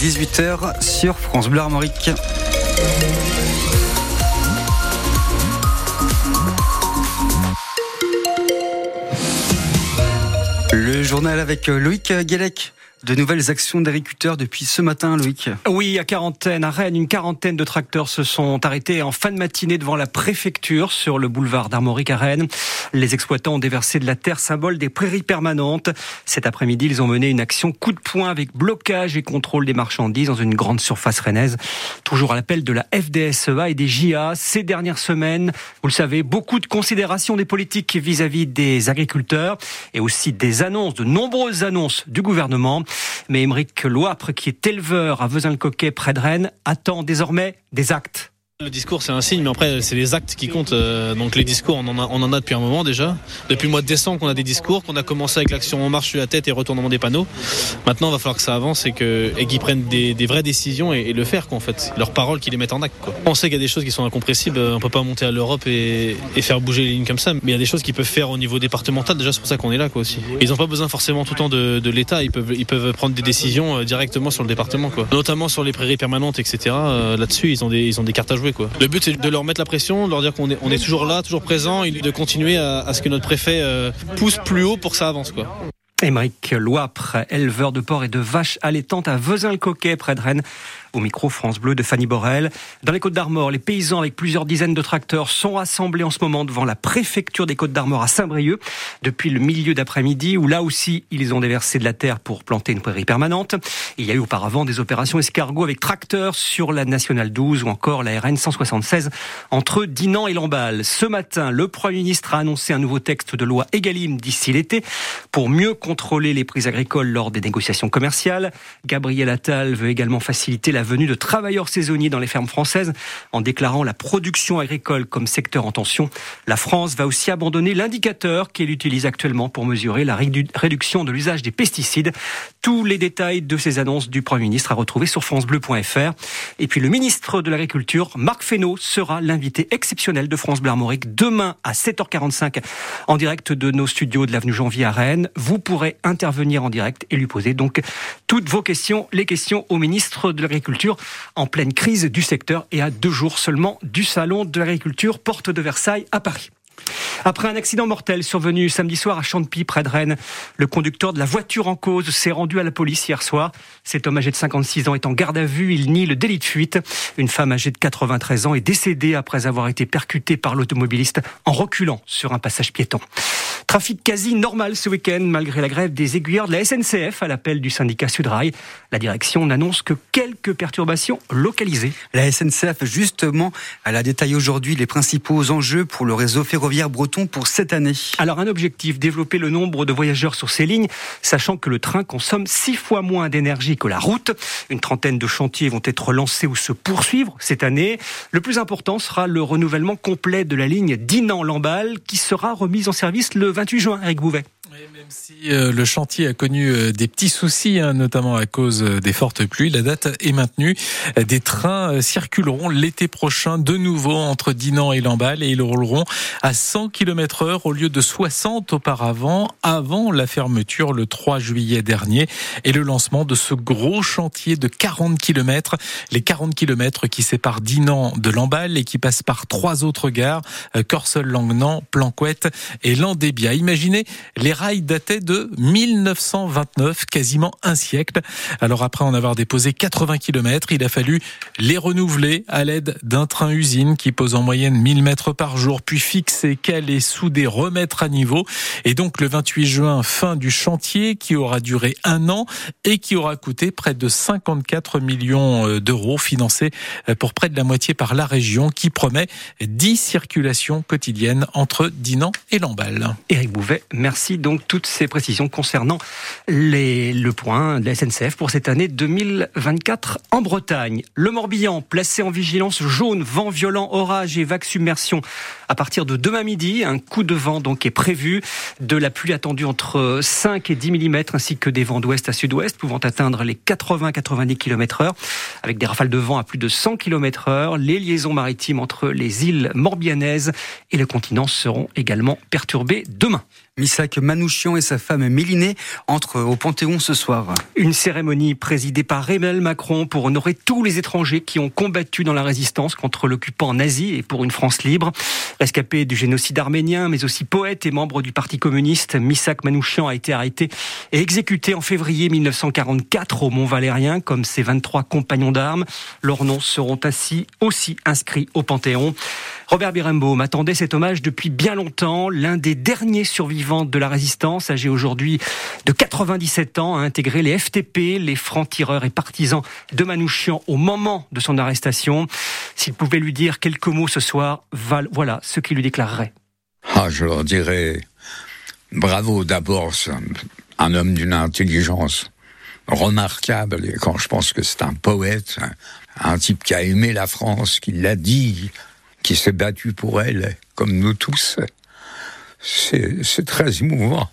18h sur France Bleu Armorique. Le journal avec Loïc Guélec. De nouvelles actions d'agriculteurs depuis ce matin, Loïc. Oui, à quarantaine, à Rennes, une quarantaine de tracteurs se sont arrêtés en fin de matinée devant la préfecture sur le boulevard d'Armorique à Rennes. Les exploitants ont déversé de la terre, symbole des prairies permanentes. Cet après-midi, ils ont mené une action coup de poing avec blocage et contrôle des marchandises dans une grande surface rennaise. Toujours à l'appel de la FDSEA et des JA. Ces dernières semaines, vous le savez, beaucoup de considérations des politiques vis-à-vis -vis des agriculteurs et aussi des annonces, de nombreuses annonces du gouvernement. Mais Émeric Loipre, qui est éleveur à Vezin-le-Coquet près de Rennes, attend désormais des actes. Le discours c'est un signe, mais après c'est les actes qui comptent. Euh, donc les discours on en, a, depuis un moment déjà. Depuis le mois de décembre qu'on a des discours, qu'on a commencé avec l'action en marche sur la tête et retournement des panneaux. Maintenant il va falloir que ça avance et qu'ils prennent des, vraies décisions et, le faire quoi en fait. Leurs paroles qu'ils les mettent en acte. Quoi. On sait qu'il y a des choses qui sont incompressibles. On peut pas monter à l'Europe et, faire bouger les lignes comme ça. Mais il y a des choses qu'ils peuvent faire au niveau départemental. Déjà c'est pour ça qu'on est là quoi aussi. Ils n'ont pas besoin forcément tout le temps de, l'État. Ils peuvent ils peuvent prendre des décisions euh, directement sur le département quoi. Notamment sur les prairies permanentes etc. Euh, Là-dessus ils ont des ils ont des cartes à jouer Le but c'est de leur mettre la pression, de leur dire qu'on est, toujours là, toujours présent, et de continuer à, ce que notre préfet euh, pousse plus haut pour que ça avance. Émeric Loipre, éleveur de porcs et de vaches allaitantes à Vezin-le-Coquet, près de Rennes. Au micro France Bleu de Fanny Borel. Dans les Côtes d'Armor, les paysans avec plusieurs dizaines de tracteurs sont rassemblés en ce moment devant la préfecture des Côtes d'Armor à Saint-Brieuc depuis le milieu d'après-midi où là aussi ils ont déversé de la terre pour planter une prairie permanente. Il y a eu auparavant des opérations escargots avec tracteurs sur la Nationale 12 ou encore la RN 176 entre Dinan et Lamballe. Ce matin, le Premier ministre a annoncé un nouveau texte de loi Egalim d'ici l'été pour mieux contrôler les prix agricoles lors des négociations commerciales. Gabriel Attal veut également faciliter la venue de travailleurs saisonniers dans les fermes françaises en déclarant la production agricole comme secteur en tension. La France va aussi abandonner l'indicateur qu'elle utilise actuellement pour mesurer la réduction de l'usage des pesticides. Tous les détails de ces annonces du Premier ministre à retrouver sur francebleu.fr. Et puis le ministre de l'Agriculture, Marc Fesneau, sera l'invité exceptionnel de France Bleu Armorique demain à 7h45 en direct de nos studios de l'avenue Janvier à Rennes. Vous pourrez intervenir en direct et lui poser donc toutes vos questions, les questions au ministre de l'Agriculture en pleine crise du secteur et à deux jours seulement du salon de l'agriculture porte de Versailles à Paris. Après un accident mortel survenu samedi soir à Champy, près de Rennes, le conducteur de la voiture en cause s'est rendu à la police hier soir. Cet homme âgé de 56 ans est en garde à vue. Il nie le délit de fuite. Une femme âgée de 93 ans est décédée après avoir été percutée par l'automobiliste en reculant sur un passage piéton. Trafic quasi normal ce week-end, malgré la grève des aiguilleurs de la SNCF à l'appel du syndicat Sudrail. La direction n'annonce que quelques perturbations localisées. La SNCF, justement, elle a détaillé aujourd'hui les principaux enjeux pour le réseau ferroviaire breton pour cette année. Alors, un objectif, développer le nombre de voyageurs sur ces lignes, sachant que le train consomme six fois moins d'énergie que la route. Une trentaine de chantiers vont être lancés ou se poursuivre cette année. Le plus important sera le renouvellement complet de la ligne Dinan-Lamballe, qui sera remise en service le 28 juin, avec Bouvet. Même si euh, le chantier a connu euh, des petits soucis, hein, notamment à cause euh, des fortes pluies, la date est maintenue. Des trains circuleront l'été prochain de nouveau entre Dinan et Lamballe et ils rouleront à 100 km heure au lieu de 60 auparavant, avant la fermeture le 3 juillet dernier et le lancement de ce gros chantier de 40 km. Les 40 km qui séparent Dinan de Lamballe et qui passent par trois autres gares, Corseul-Languenan, Planquette et Landébia. Imaginez les rails dataient de 1929, quasiment un siècle. Alors après en avoir déposé 80 km, il a fallu les renouveler à l'aide d'un train-usine qui pose en moyenne 1000 mètres par jour, puis fixer, caler, souder, remettre à niveau. Et donc le 28 juin, fin du chantier qui aura duré un an et qui aura coûté près de 54 millions euh, d'euros financés euh, pour près de la moitié par la région qui promet 10 circulations quotidiennes entre Dinan et Lamballe. Éric Bouvet, merci donc toutes ces précisions concernant le point de la SNCF pour cette année 2024 en Bretagne. Le Morbihan, placé en vigilance jaune, vent violent, orage et vague submersion. À partir de demain midi, un coup de vent donc est prévu, de la pluie attendue entre 5 et 10 mm, ainsi que des vents d'ouest à sud-ouest pouvant atteindre les 80-90 km heure, avec des rafales de vent à plus de 100 km heure. Les liaisons maritimes entre les îles morbihanaises et le continent seront également perturbées demain. Missak Manouchian et sa femme Mélinée entrent au Panthéon ce soir. Une cérémonie présidée par Emmanuel Macron pour honorer tous les étrangers qui ont combattu dans la résistance contre l'occupant nazi et pour une France libre. Rescapé du génocide arménien, mais aussi poète et membre du Parti communiste, Missak Manouchian a été arrêté et exécuté en février 1944 au Mont-Valérien, comme ses 23 compagnons d'armes. Leurs noms seront ainsi aussi inscrits au Panthéon. Robert Birembaum m'attendait cet hommage depuis bien longtemps. L'un des derniers survivants de la résistance, âgé aujourd'hui de 97 ans, a intégré les FTP, les francs-tireurs et partisans de Manouchian au moment de son arrestation. S'il pouvait lui dire quelques mots ce soir, voilà ce qu'il lui déclarerait. Ah, je leur dirais bravo d'abord, un homme d'une intelligence remarquable. Et quand je pense que c'est un poète, un type qui a aimé la France, qui l'a dit, qui s'est battu pour elle, comme nous tous. C'est très émouvant.